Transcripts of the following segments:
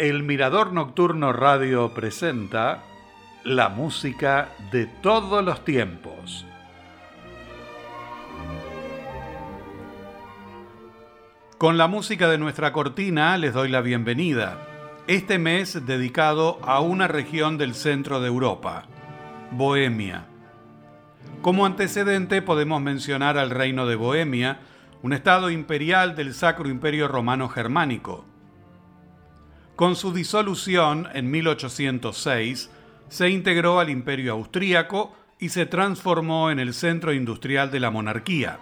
El Mirador Nocturno Radio presenta la música de todos los tiempos. Con la música de nuestra cortina les doy la bienvenida. Este mes dedicado a una región del centro de Europa, Bohemia. Como antecedente podemos mencionar al Reino de Bohemia, un estado imperial del Sacro Imperio Romano Germánico con su disolución en 1806, se integró al imperio austríaco y se transformó en el centro industrial de la monarquía.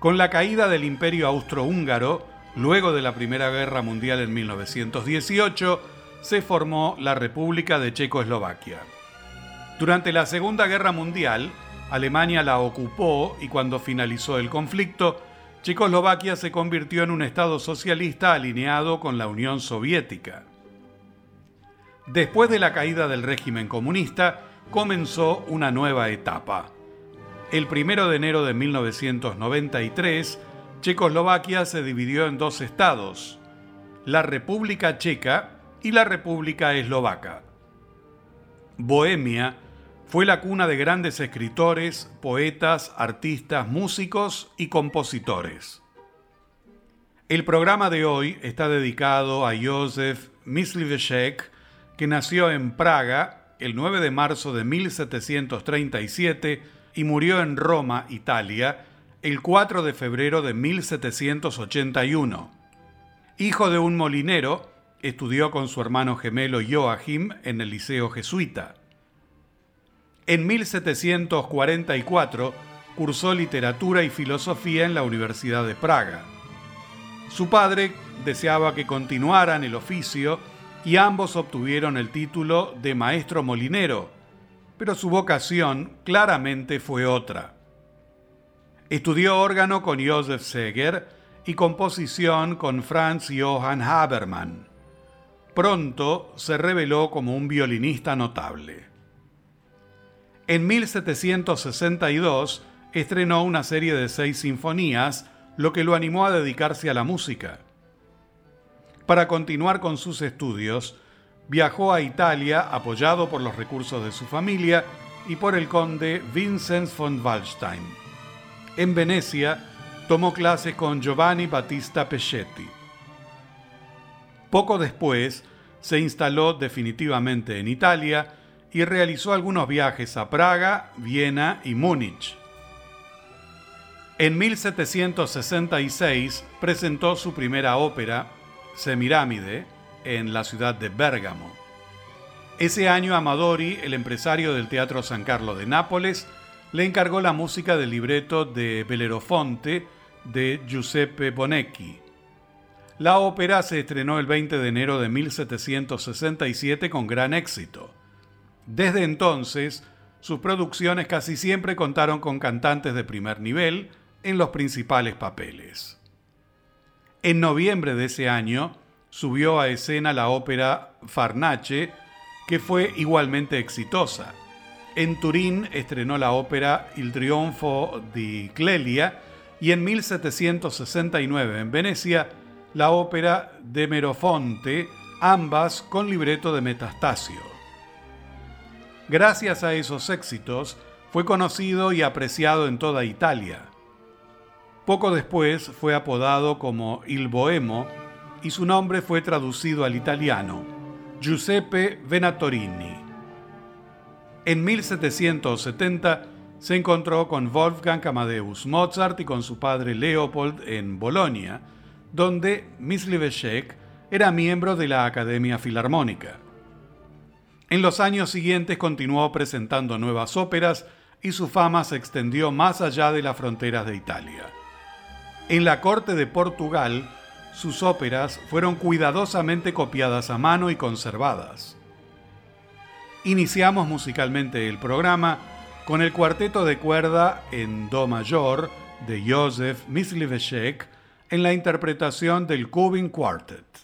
Con la caída del imperio austrohúngaro, luego de la Primera Guerra Mundial en 1918, se formó la República de Checoslovaquia. Durante la Segunda Guerra Mundial, Alemania la ocupó y cuando finalizó el conflicto, Checoslovaquia se convirtió en un Estado socialista alineado con la Unión Soviética. Después de la caída del régimen comunista, comenzó una nueva etapa. El 1 de enero de 1993, Checoslovaquia se dividió en dos estados, la República Checa y la República Eslovaca. Bohemia fue la cuna de grandes escritores, poetas, artistas, músicos y compositores. El programa de hoy está dedicado a Józef Myslivecek, que nació en Praga el 9 de marzo de 1737 y murió en Roma, Italia, el 4 de febrero de 1781. Hijo de un molinero, estudió con su hermano gemelo Joachim en el Liceo Jesuita. En 1744 cursó literatura y filosofía en la Universidad de Praga. Su padre deseaba que continuaran el oficio y ambos obtuvieron el título de maestro molinero, pero su vocación claramente fue otra. Estudió órgano con Josef Seger y composición con Franz Johann Habermann. Pronto se reveló como un violinista notable. En 1762 estrenó una serie de seis sinfonías, lo que lo animó a dedicarse a la música. Para continuar con sus estudios, viajó a Italia apoyado por los recursos de su familia y por el conde Vincenz von Waldstein. En Venecia, tomó clases con Giovanni Battista Peschetti. Poco después, se instaló definitivamente en Italia y realizó algunos viajes a Praga, Viena y Múnich. En 1766 presentó su primera ópera, Semirámide, en la ciudad de Bérgamo. Ese año Amadori, el empresario del Teatro San Carlo de Nápoles, le encargó la música del libreto de Belerofonte de Giuseppe Bonecchi. La ópera se estrenó el 20 de enero de 1767 con gran éxito. Desde entonces, sus producciones casi siempre contaron con cantantes de primer nivel en los principales papeles. En noviembre de ese año, subió a escena la ópera Farnace, que fue igualmente exitosa. En Turín estrenó la ópera Il Trionfo di Clelia y en 1769 en Venecia la ópera de Merofonte, ambas con libreto de Metastasio. Gracias a esos éxitos, fue conocido y apreciado en toda Italia. Poco después fue apodado como Il Bohemo y su nombre fue traducido al italiano, Giuseppe Venatorini. En 1770 se encontró con Wolfgang Amadeus Mozart y con su padre Leopold en Bolonia, donde Myslivecek era miembro de la Academia Filarmónica. En los años siguientes continuó presentando nuevas óperas y su fama se extendió más allá de las fronteras de Italia. En la corte de Portugal, sus óperas fueron cuidadosamente copiadas a mano y conservadas. Iniciamos musicalmente el programa con el cuarteto de cuerda en Do mayor de Joseph Myslivecek en la interpretación del Cubin Quartet.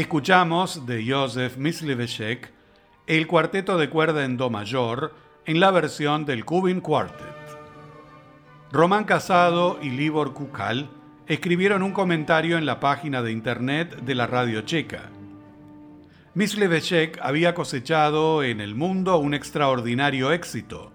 Escuchamos de Joseph Mysliveshek el cuarteto de cuerda en Do mayor en la versión del Kubin Quartet. Román Casado y Libor Kukal escribieron un comentario en la página de internet de la radio checa. Mysliveshek había cosechado en el mundo un extraordinario éxito.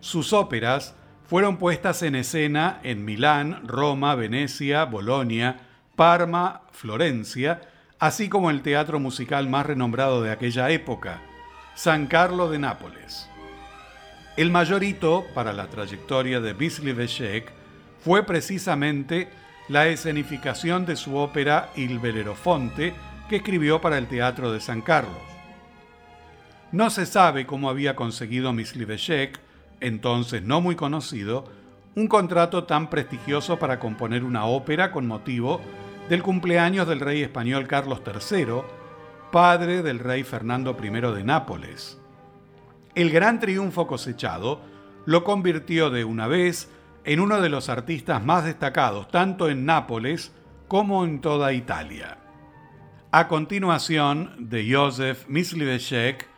Sus óperas fueron puestas en escena en Milán, Roma, Venecia, Bolonia, Parma, Florencia, así como el teatro musical más renombrado de aquella época, San Carlo de Nápoles. El mayor hito para la trayectoria de Mysliveshek fue precisamente la escenificación de su ópera Il Belerofonte, que escribió para el Teatro de San Carlos. No se sabe cómo había conseguido Mysliveshek, entonces no muy conocido, un contrato tan prestigioso para componer una ópera con motivo del cumpleaños del rey español Carlos III, padre del rey Fernando I de Nápoles. El gran triunfo cosechado lo convirtió de una vez en uno de los artistas más destacados tanto en Nápoles como en toda Italia. A continuación de Joseph Mysliveshek,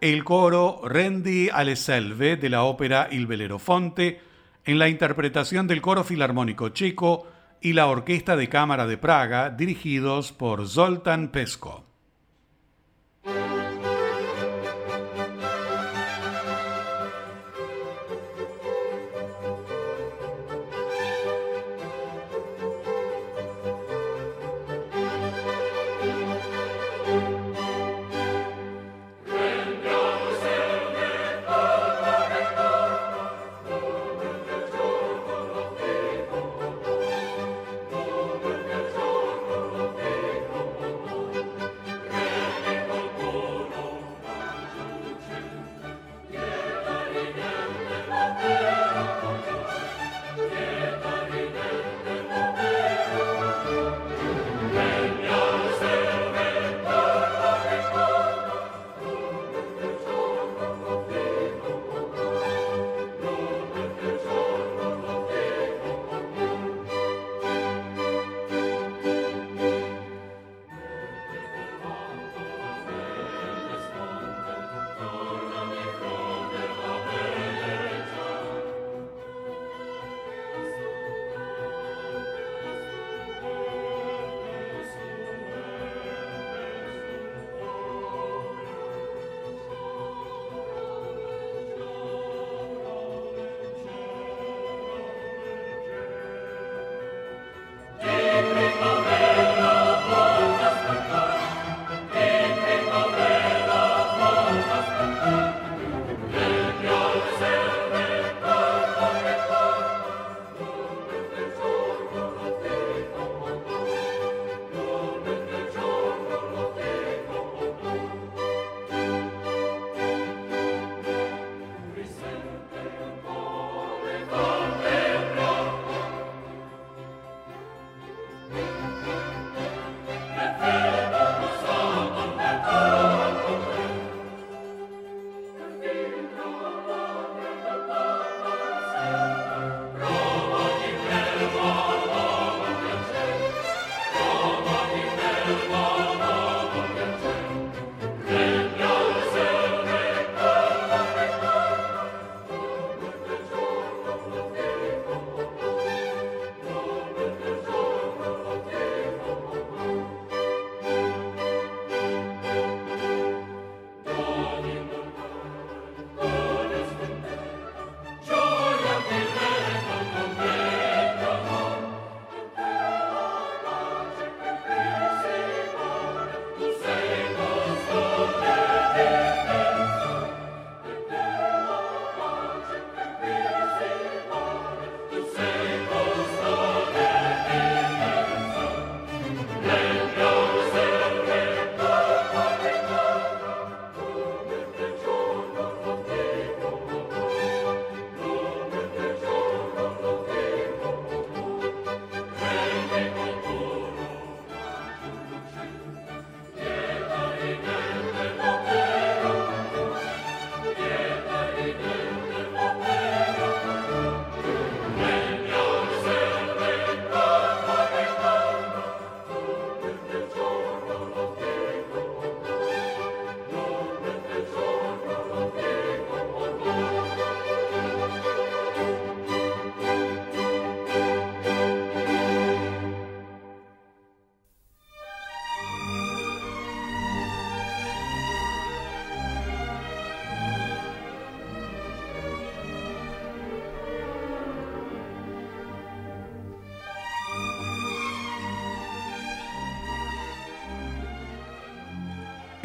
el coro Rendi alle Selve de la ópera Il Belerofonte en la interpretación del coro filarmónico checo y la Orquesta de Cámara de Praga dirigidos por Zoltan Pesko.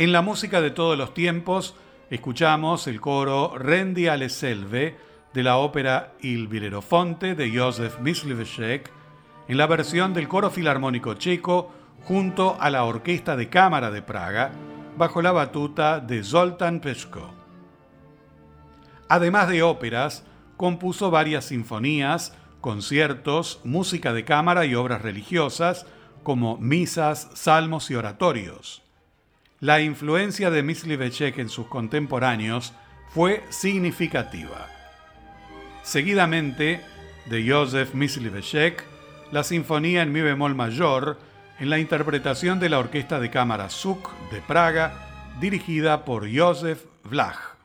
En la música de todos los tiempos escuchamos el coro Rendi alle selve de la ópera Il Vilerofonte de Józef Myslivecek en la versión del coro filarmónico checo junto a la Orquesta de Cámara de Praga bajo la batuta de Zoltán Peshko. Además de óperas, compuso varias sinfonías, conciertos, música de cámara y obras religiosas como misas, salmos y oratorios. La influencia de Myslivecek en sus contemporáneos fue significativa. Seguidamente, de Józef Myslivecek, la Sinfonía en Mi bemol mayor, en la interpretación de la Orquesta de Cámara SUK de Praga, dirigida por Józef Vlach.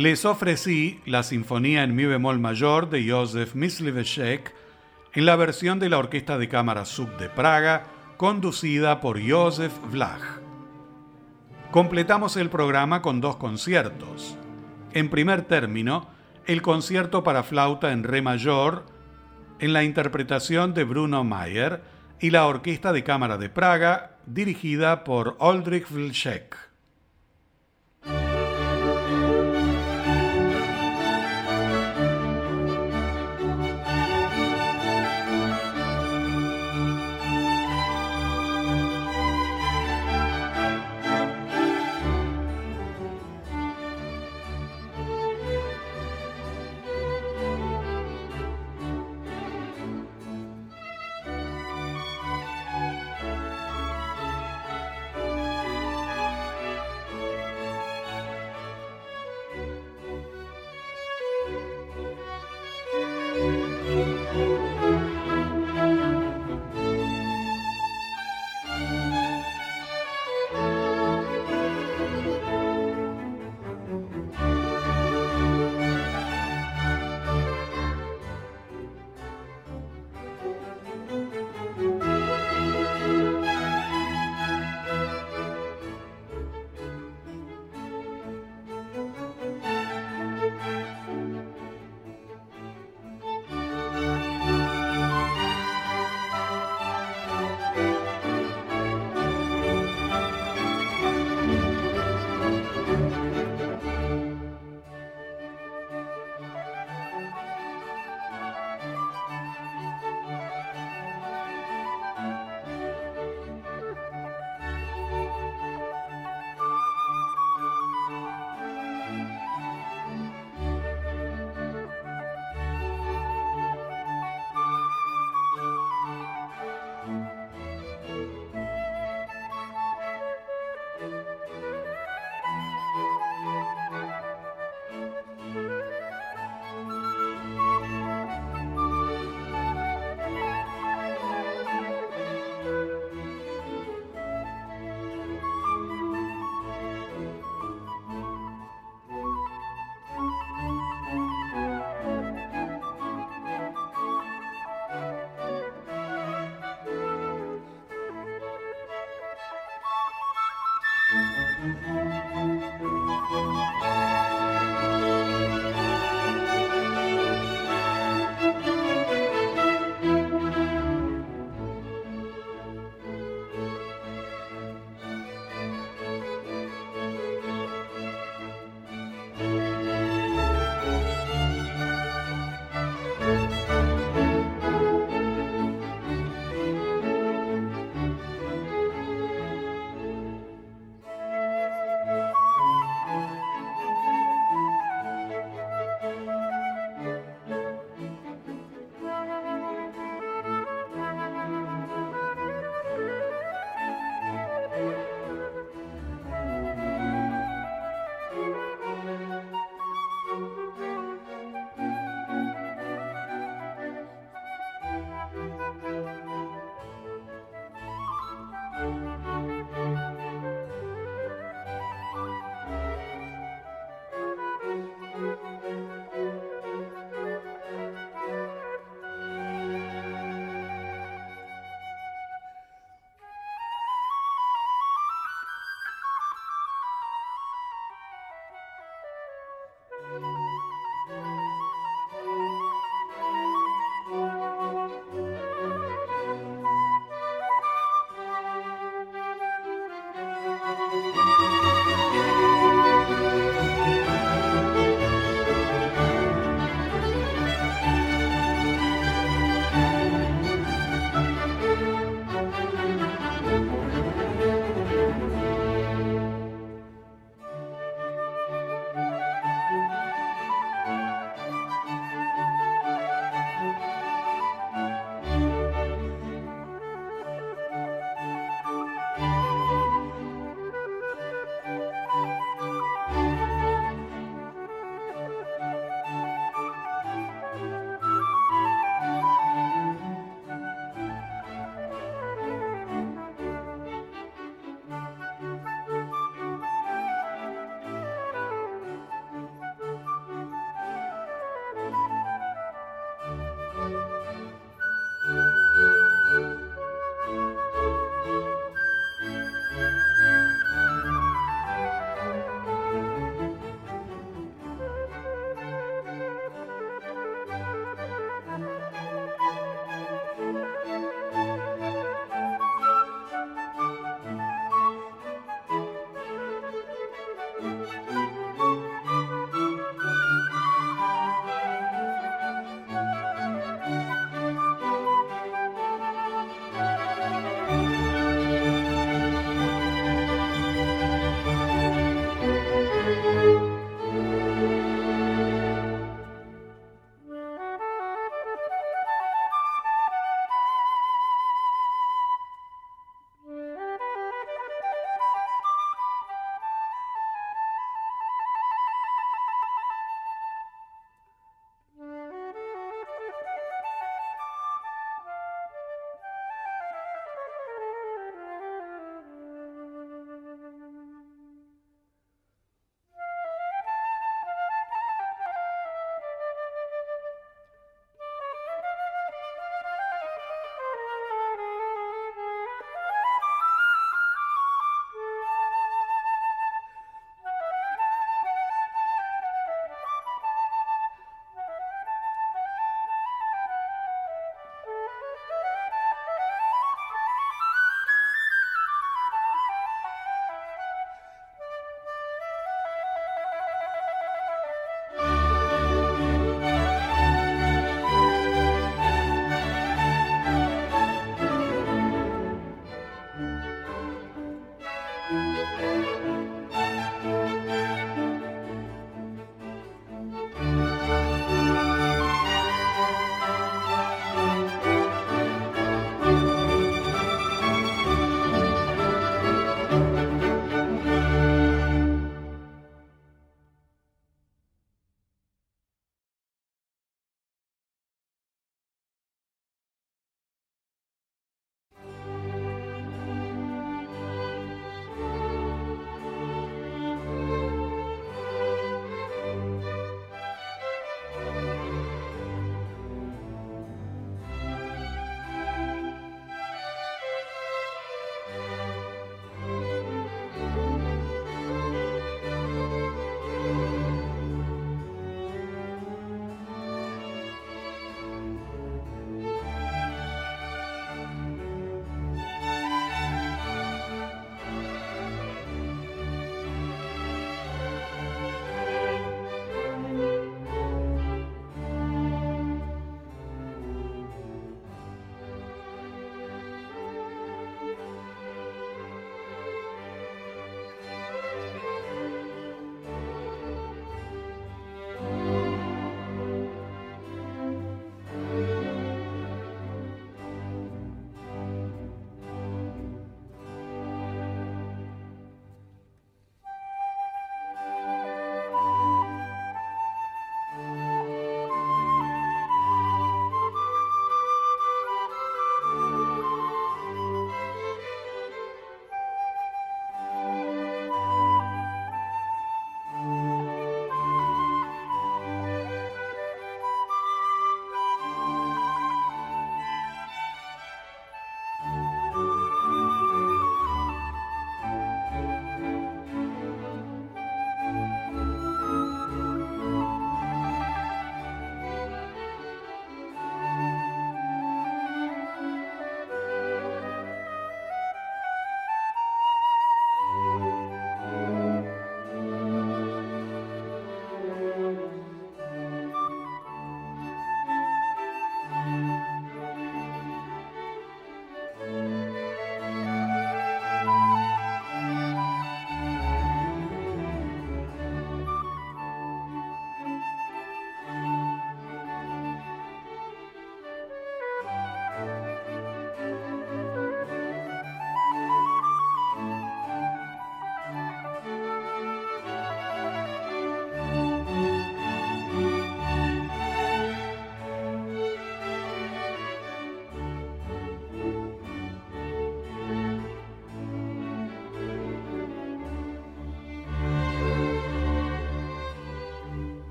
Les ofrecí la Sinfonía en Mi bemol mayor de Józef Mysliveček en la versión de la Orquesta de Cámara Sub de Praga, conducida por Józef Vlach. Completamos el programa con dos conciertos. En primer término, el concierto para flauta en re mayor, en la interpretación de Bruno Mayer, y la Orquesta de Cámara de Praga, dirigida por Oldrich Vlachek.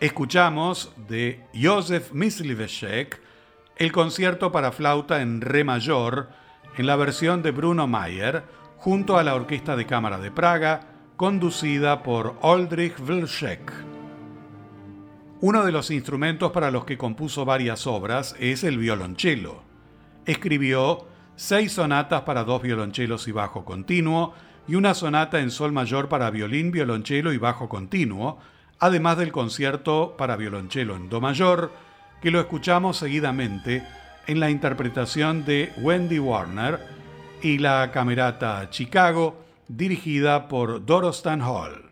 Escuchamos de Józef Myslivecek el concierto para flauta en re mayor en la versión de Bruno Mayer junto a la Orquesta de Cámara de Praga conducida por Oldrich Wilczek. Uno de los instrumentos para los que compuso varias obras es el violonchelo. Escribió seis sonatas para dos violonchelos y bajo continuo y una sonata en sol mayor para violín, violonchelo y bajo continuo, además del concierto para violonchelo en Do mayor, que lo escuchamos seguidamente en la interpretación de Wendy Warner y la Camerata Chicago, dirigida por Dorostan Hall.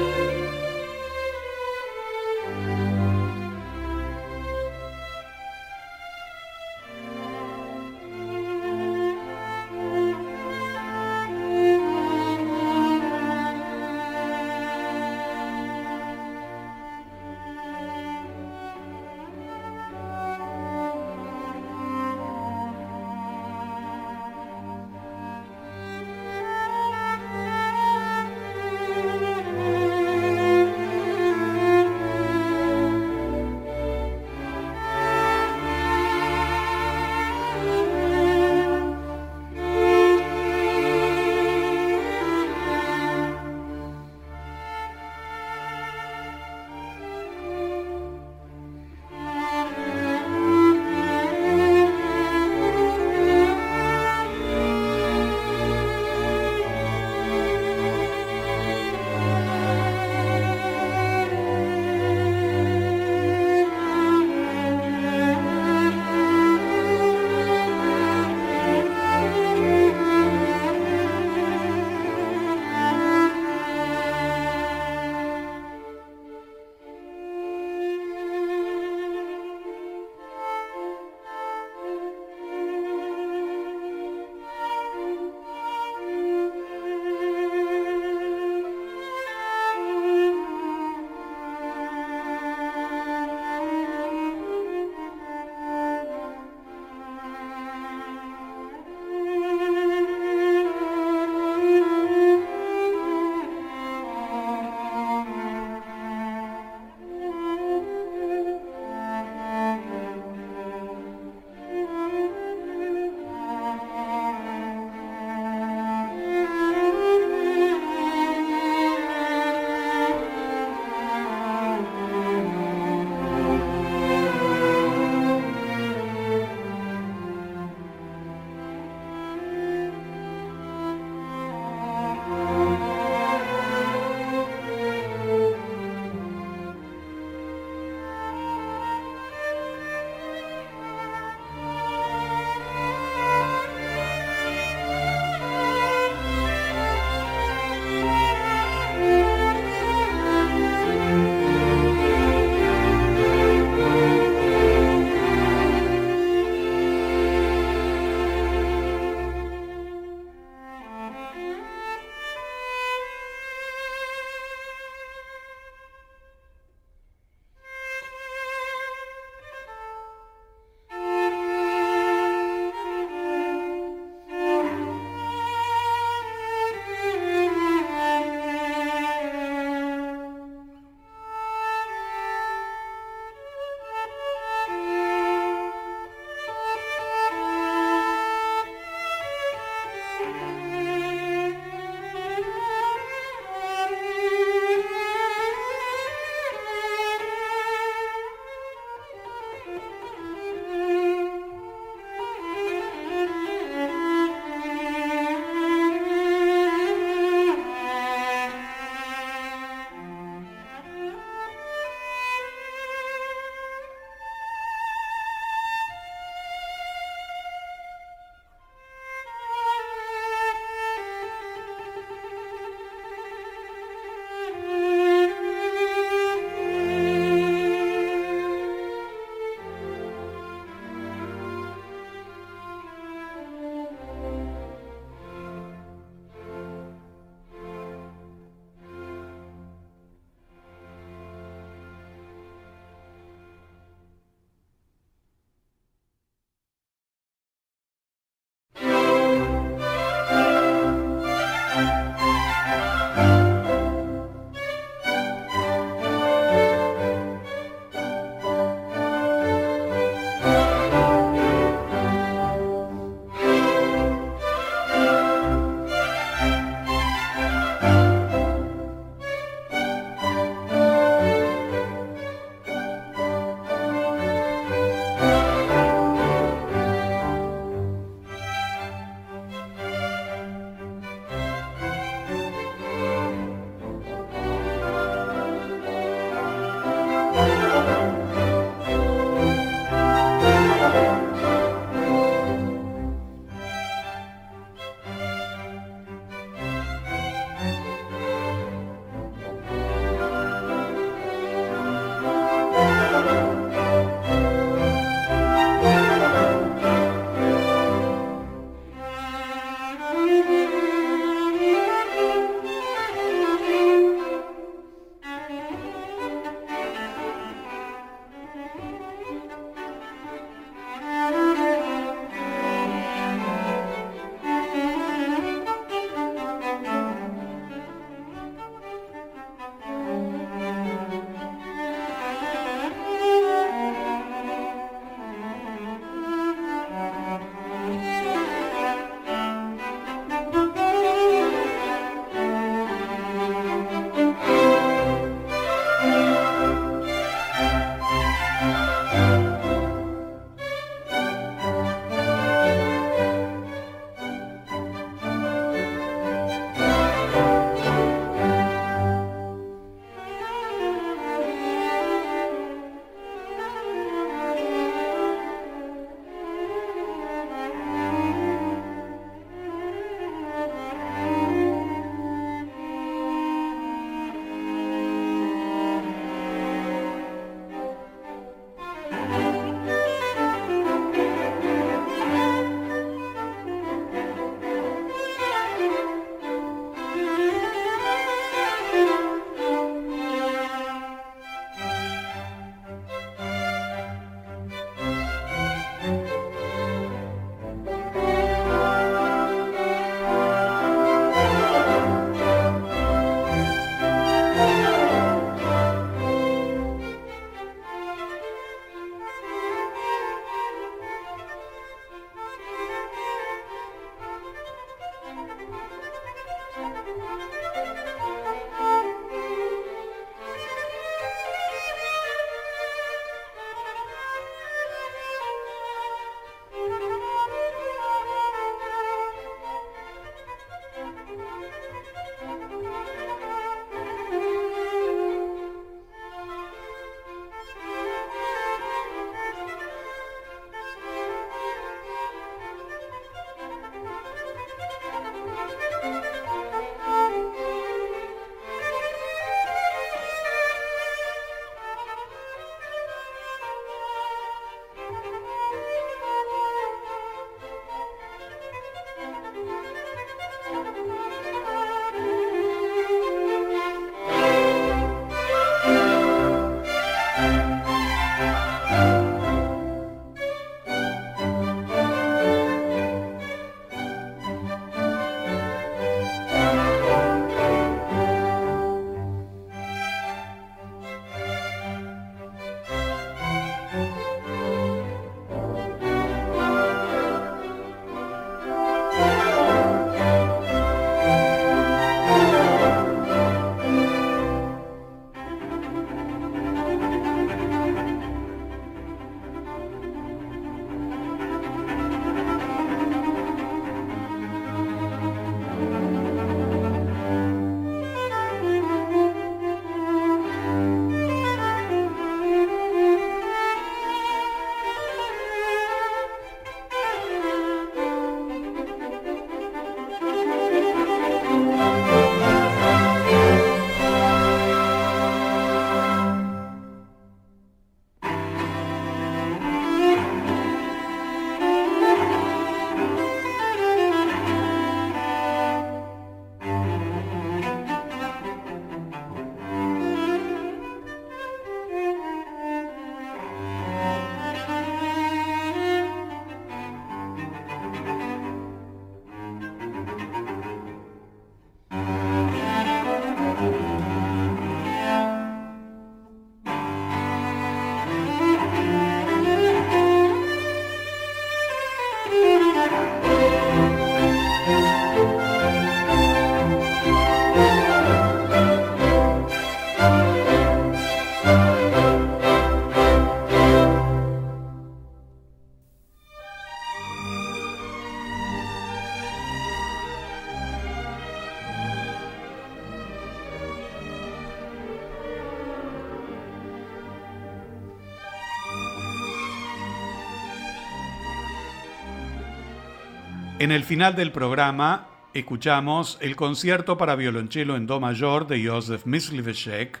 En el final del programa escuchamos el concierto para violonchelo en do mayor de Joseph Mysliveshek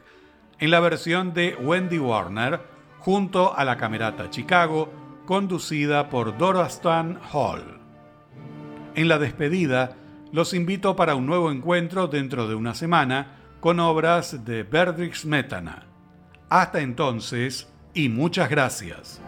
en la versión de Wendy Warner junto a la Camerata Chicago conducida por Dorastan Hall. En la despedida los invito para un nuevo encuentro dentro de una semana con obras de Berdrich Smetana. Hasta entonces y muchas gracias.